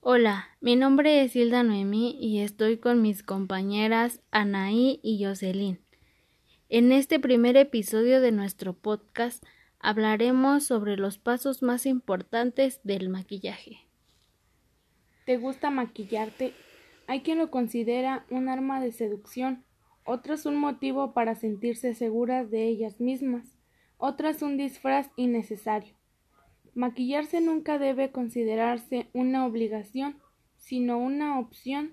Hola, mi nombre es Hilda Noemí y estoy con mis compañeras Anaí y Jocelyn. En este primer episodio de nuestro podcast hablaremos sobre los pasos más importantes del maquillaje. ¿Te gusta maquillarte? Hay quien lo considera un arma de seducción, otros un motivo para sentirse seguras de ellas mismas, otras un disfraz innecesario. Maquillarse nunca debe considerarse una obligación, sino una opción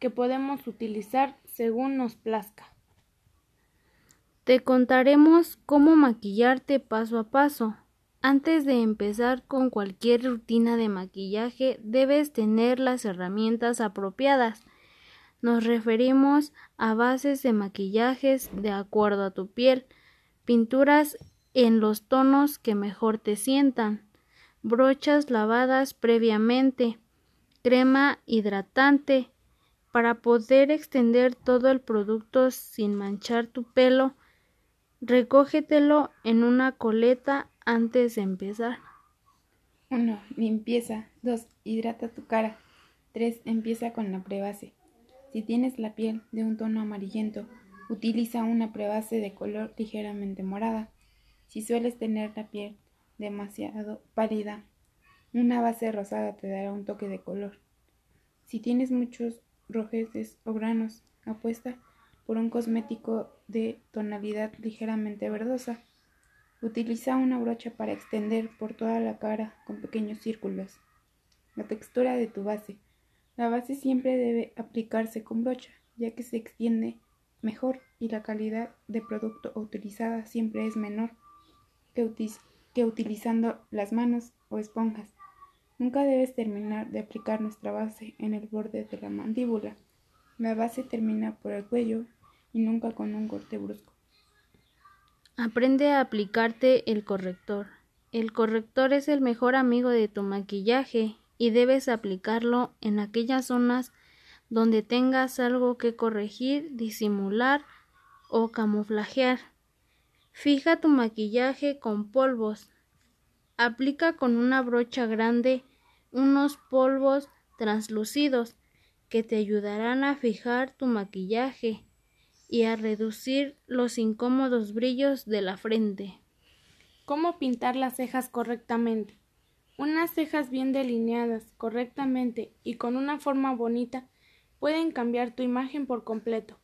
que podemos utilizar según nos plazca. Te contaremos cómo maquillarte paso a paso. Antes de empezar con cualquier rutina de maquillaje debes tener las herramientas apropiadas. Nos referimos a bases de maquillajes de acuerdo a tu piel, pinturas en los tonos que mejor te sientan, brochas lavadas previamente, crema hidratante. Para poder extender todo el producto sin manchar tu pelo, recógetelo en una coleta antes de empezar. 1. Limpieza. 2. Hidrata tu cara. 3. Empieza con la prebase. Si tienes la piel de un tono amarillento, utiliza una prebase de color ligeramente morada. Si sueles tener la piel demasiado pálida. Una base rosada te dará un toque de color. Si tienes muchos rojeces o granos, apuesta por un cosmético de tonalidad ligeramente verdosa. Utiliza una brocha para extender por toda la cara con pequeños círculos. La textura de tu base. La base siempre debe aplicarse con brocha, ya que se extiende mejor y la calidad de producto utilizada siempre es menor que, que utilizando las manos o esponjas. Nunca debes terminar de aplicar nuestra base en el borde de la mandíbula. La base termina por el cuello y nunca con un corte brusco. Aprende a aplicarte el corrector. El corrector es el mejor amigo de tu maquillaje y debes aplicarlo en aquellas zonas donde tengas algo que corregir, disimular o camuflajear. Fija tu maquillaje con polvos. Aplica con una brocha grande unos polvos translúcidos que te ayudarán a fijar tu maquillaje y a reducir los incómodos brillos de la frente. ¿Cómo pintar las cejas correctamente? Unas cejas bien delineadas correctamente y con una forma bonita pueden cambiar tu imagen por completo.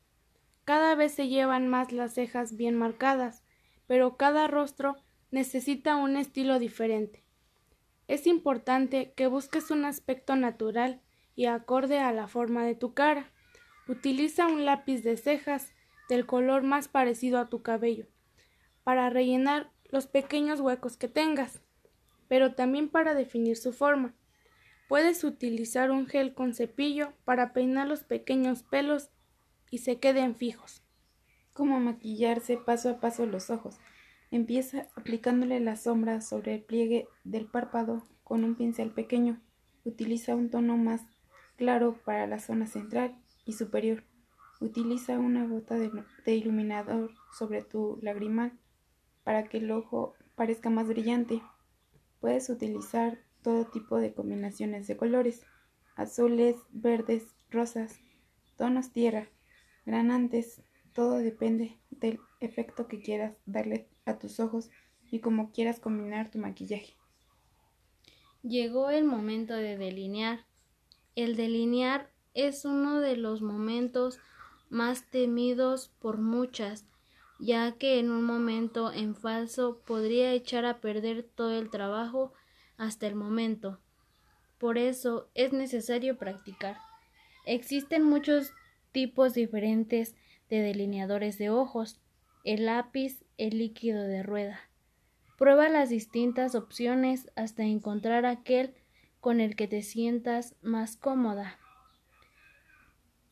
Cada vez se llevan más las cejas bien marcadas, pero cada rostro necesita un estilo diferente. Es importante que busques un aspecto natural y acorde a la forma de tu cara. Utiliza un lápiz de cejas del color más parecido a tu cabello para rellenar los pequeños huecos que tengas, pero también para definir su forma. Puedes utilizar un gel con cepillo para peinar los pequeños pelos y se queden fijos. Cómo maquillarse paso a paso los ojos. Empieza aplicándole la sombra sobre el pliegue del párpado con un pincel pequeño. Utiliza un tono más claro para la zona central y superior. Utiliza una gota de, iluminador sobre tu lagrimal para que el ojo parezca más brillante. Puedes utilizar todo tipo de combinaciones de colores, azules, verdes, rosas, tonos tierra, granantes, todo depende del efecto que quieras darle a tus ojos y cómo quieras combinar tu maquillaje. Llegó el momento de delinear. El delinear es uno de los momentos más temidos por muchas, ya que en un momento en falso podría echar a perder todo el trabajo hasta el momento. Por eso es necesario practicar. Existen muchos tipos diferentes de delineadores de ojos, el lápiz, el líquido de rueda. Prueba las distintas opciones hasta encontrar aquel con el que te sientas más cómoda.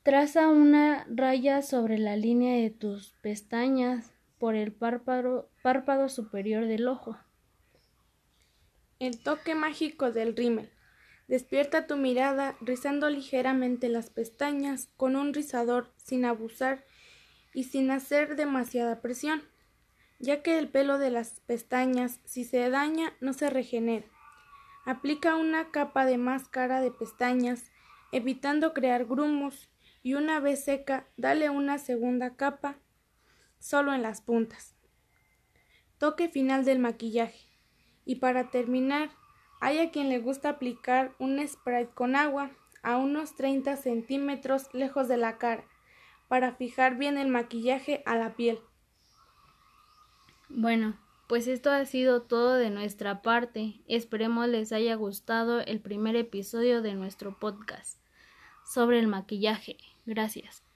Traza una raya sobre la línea de tus pestañas por el párpado, superior del ojo. El toque mágico del rímel. Despierta tu mirada rizando ligeramente las pestañas con un rizador sin abusar y sin hacer demasiada presión, ya que el pelo de las pestañas, si se daña, no se regenera. Aplica una capa de máscara de pestañas, evitando crear grumos, y una vez seca, dale una segunda capa solo en las puntas. Toque final del maquillaje. Y para terminar, hay a quien le gusta aplicar un spray con agua a unos 30 centímetros lejos de la cara para fijar bien el maquillaje a la piel. Bueno, pues esto ha sido todo de nuestra parte. Esperemos les haya gustado el primer episodio de nuestro podcast sobre el maquillaje. Gracias.